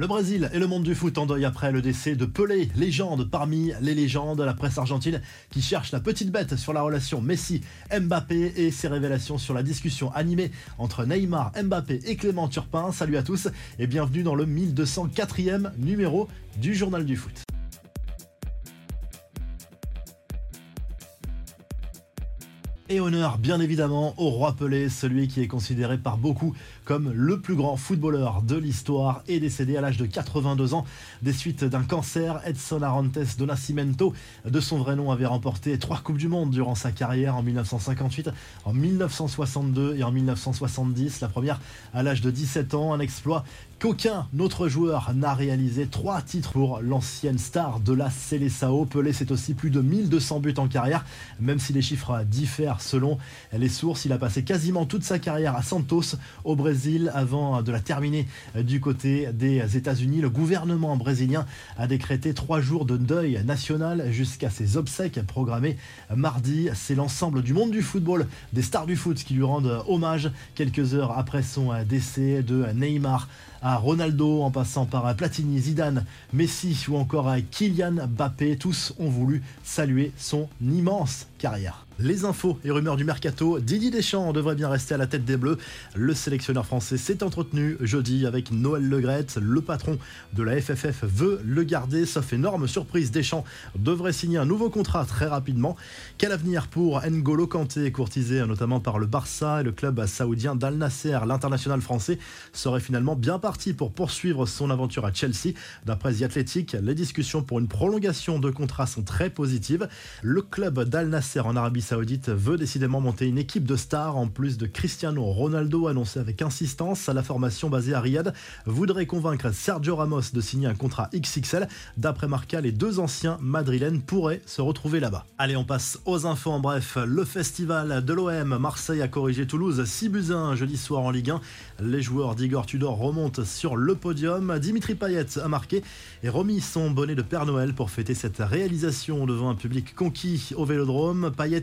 Le Brésil et le monde du foot en deuil après le décès de Pelé, légende parmi les légendes, la presse argentine qui cherche la petite bête sur la relation Messi-Mbappé et ses révélations sur la discussion animée entre Neymar, Mbappé et Clément Turpin. Salut à tous et bienvenue dans le 1204e numéro du Journal du foot. Et honneur bien évidemment au roi Pelé, celui qui est considéré par beaucoup comme le plus grand footballeur de l'histoire, est décédé à l'âge de 82 ans des suites d'un cancer. Edson Arantes do Nascimento, de son vrai nom, avait remporté trois Coupes du Monde durant sa carrière en 1958, en 1962 et en 1970. La première à l'âge de 17 ans, un exploit qu'aucun autre joueur n'a réalisé. Trois titres pour l'ancienne star de la Seleção. Pelé, c'est aussi plus de 1200 buts en carrière, même si les chiffres diffèrent selon les sources. Il a passé quasiment toute sa carrière à Santos, au Brésil avant de la terminer du côté des États-Unis. Le gouvernement brésilien a décrété trois jours de deuil national jusqu'à ses obsèques programmées mardi. C'est l'ensemble du monde du football, des stars du foot qui lui rendent hommage quelques heures après son décès de Neymar Ronaldo, en passant par Platini, Zidane, Messi ou encore à Kylian Mbappé. Tous ont voulu saluer son immense carrière. Les infos et rumeurs du mercato, Didier Deschamps devrait bien rester à la tête des Bleus. Le sélectionneur français s'est entretenu jeudi avec Noël Legrette. Le patron de la FFF veut le garder, sauf énorme surprise. Deschamps devrait signer un nouveau contrat très rapidement. Quel avenir pour N'Golo Kanté, courtisé notamment par le Barça et le club saoudien d'Al Nasser? L'international français serait finalement bien parti pour poursuivre son aventure à Chelsea. D'après The Athletic, les discussions pour une prolongation de contrat sont très positives. Le club d'Al Nasser en Arabie Saoudite veut décidément monter une équipe de stars en plus de Cristiano Ronaldo annoncé avec insistance. La formation basée à Riyad voudrait convaincre Sergio Ramos de signer un contrat XXL. D'après Marca, les deux anciens madrilènes pourraient se retrouver là-bas. Allez, on passe aux infos en bref. Le festival de l'OM, Marseille a corrigé Toulouse 6 buts 1 jeudi soir en Ligue 1. Les joueurs d'Igor Tudor remontent sur le podium. Dimitri Payet a marqué et remis son bonnet de Père Noël pour fêter cette réalisation devant un public conquis au Vélodrome. Payet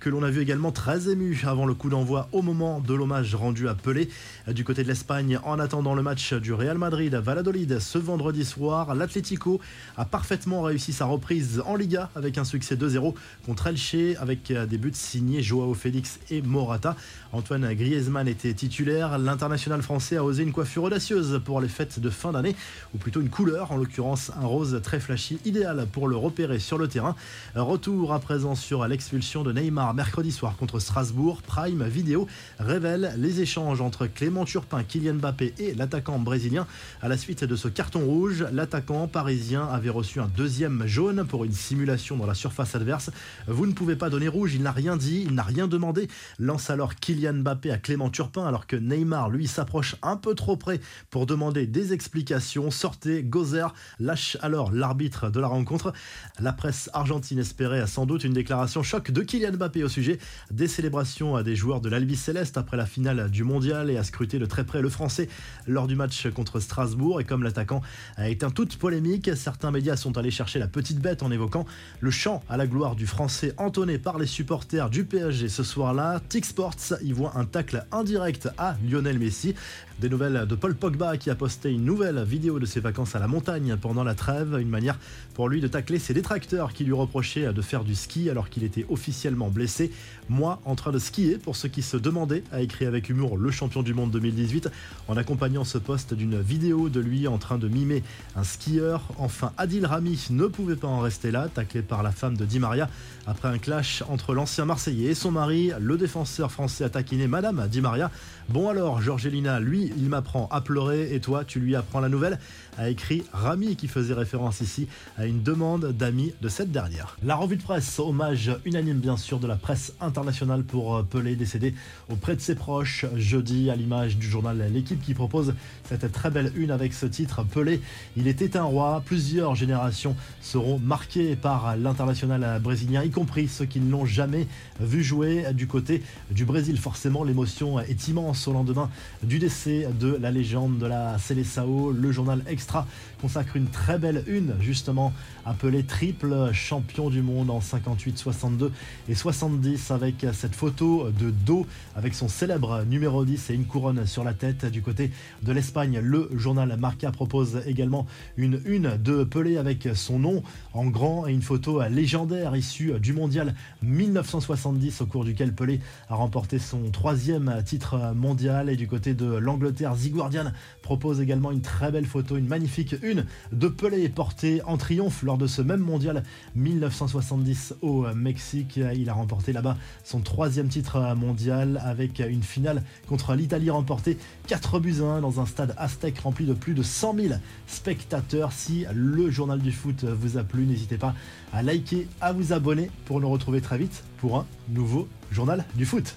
que l'on a vu également très ému avant le coup d'envoi au moment de l'hommage rendu à Pelé. Du côté de l'Espagne, en attendant le match du Real Madrid à Valladolid ce vendredi soir, l'Atlético a parfaitement réussi sa reprise en Liga avec un succès 2-0 contre Elche avec des buts signés Joao Félix et Morata. Antoine Griezmann était titulaire. L'international français a osé une coiffure audacieuse pour les fêtes de fin d'année, ou plutôt une couleur, en l'occurrence un rose très flashy, idéal pour le repérer sur le terrain. Retour à présent sur l'expulsion de Neymar mercredi soir contre Strasbourg. Prime Vidéo révèle les échanges entre Clément Turpin, Kylian Mbappé et l'attaquant brésilien. À la suite de ce carton rouge, l'attaquant parisien avait reçu un deuxième jaune pour une simulation dans la surface adverse. Vous ne pouvez pas donner rouge, il n'a rien dit, il n'a rien demandé. Lance alors Kylian Mbappé à Clément Turpin alors que Neymar lui s'approche un peu trop près pour demander des explications. Sortez, Gozer lâche alors l'arbitre de la rencontre. La presse argentine espérait sans doute une déclaration choc de Kylian Mbappé au sujet des célébrations des joueurs de l'Albi Céleste après la finale du mondial et a scruté de très près le français lors du match contre Strasbourg. Et comme l'attaquant a été un toute polémique, certains médias sont allés chercher la petite bête en évoquant le chant à la gloire du français entonné par les supporters du PSG ce soir-là. Tic Sports y voit un tacle indirect à Lionel Messi. Des nouvelles de Paul Pogba qui a posté une nouvelle vidéo de ses vacances à la montagne pendant la trêve, une manière pour lui de tacler ses détracteurs qui lui reprochaient de faire du ski alors qu'il était officiellement blessé. Moi, en train de skier, pour ceux qui se demandaient, a écrit avec humour le champion du monde 2018 en accompagnant ce poste d'une vidéo de lui en train de mimer un skieur. Enfin, Adil Rami ne pouvait pas en rester là, taclé par la femme de Di Maria après un clash entre l'ancien Marseillais et son mari. Le défenseur français a taquiné Madame Di Maria. Bon alors, Georgelina, lui, il m'apprend à pleurer et toi, tu lui apprends la nouvelle, a écrit Rami qui faisait référence ici à une demande d'amis de cette dernière. La revue de presse, hommage unanime bien sûr de la presse internationale pour euh, Pelé décédé auprès de ses proches jeudi à l'image du journal L'équipe qui propose cette très belle une avec ce titre Pelé, il était un roi, plusieurs générations seront marquées par l'international brésilien, y compris ceux qui ne l'ont jamais vu jouer du côté du Brésil. Forcément, l'émotion est immense au lendemain du décès de la légende de la Seleção. Le journal Extra consacre une très belle une, justement, appelée triple champion du monde en 58, 62 et 70 avec cette photo de dos avec son célèbre numéro 10 et une couronne sur la tête du côté de l'Espagne. Le journal Marca propose également une une de Pelé avec son nom en grand et une photo légendaire issue du mondial 1970 au cours duquel Pelé a remporté son troisième titre mondial et du côté de l'Angleterre, Ziguardian propose également une très belle photo, une magnifique une de Pelé portée en triomphe lors de ce même mondial 1970 au Mexique. Il a remporté là-bas son troisième titre mondial avec une finale contre l'Italie remportée 4 buts à 1 dans un stade aztèque rempli de plus de 100 000 spectateurs. Si le journal du foot vous a plu, n'hésitez pas à liker, à vous abonner pour nous retrouver très vite pour un nouveau journal du foot.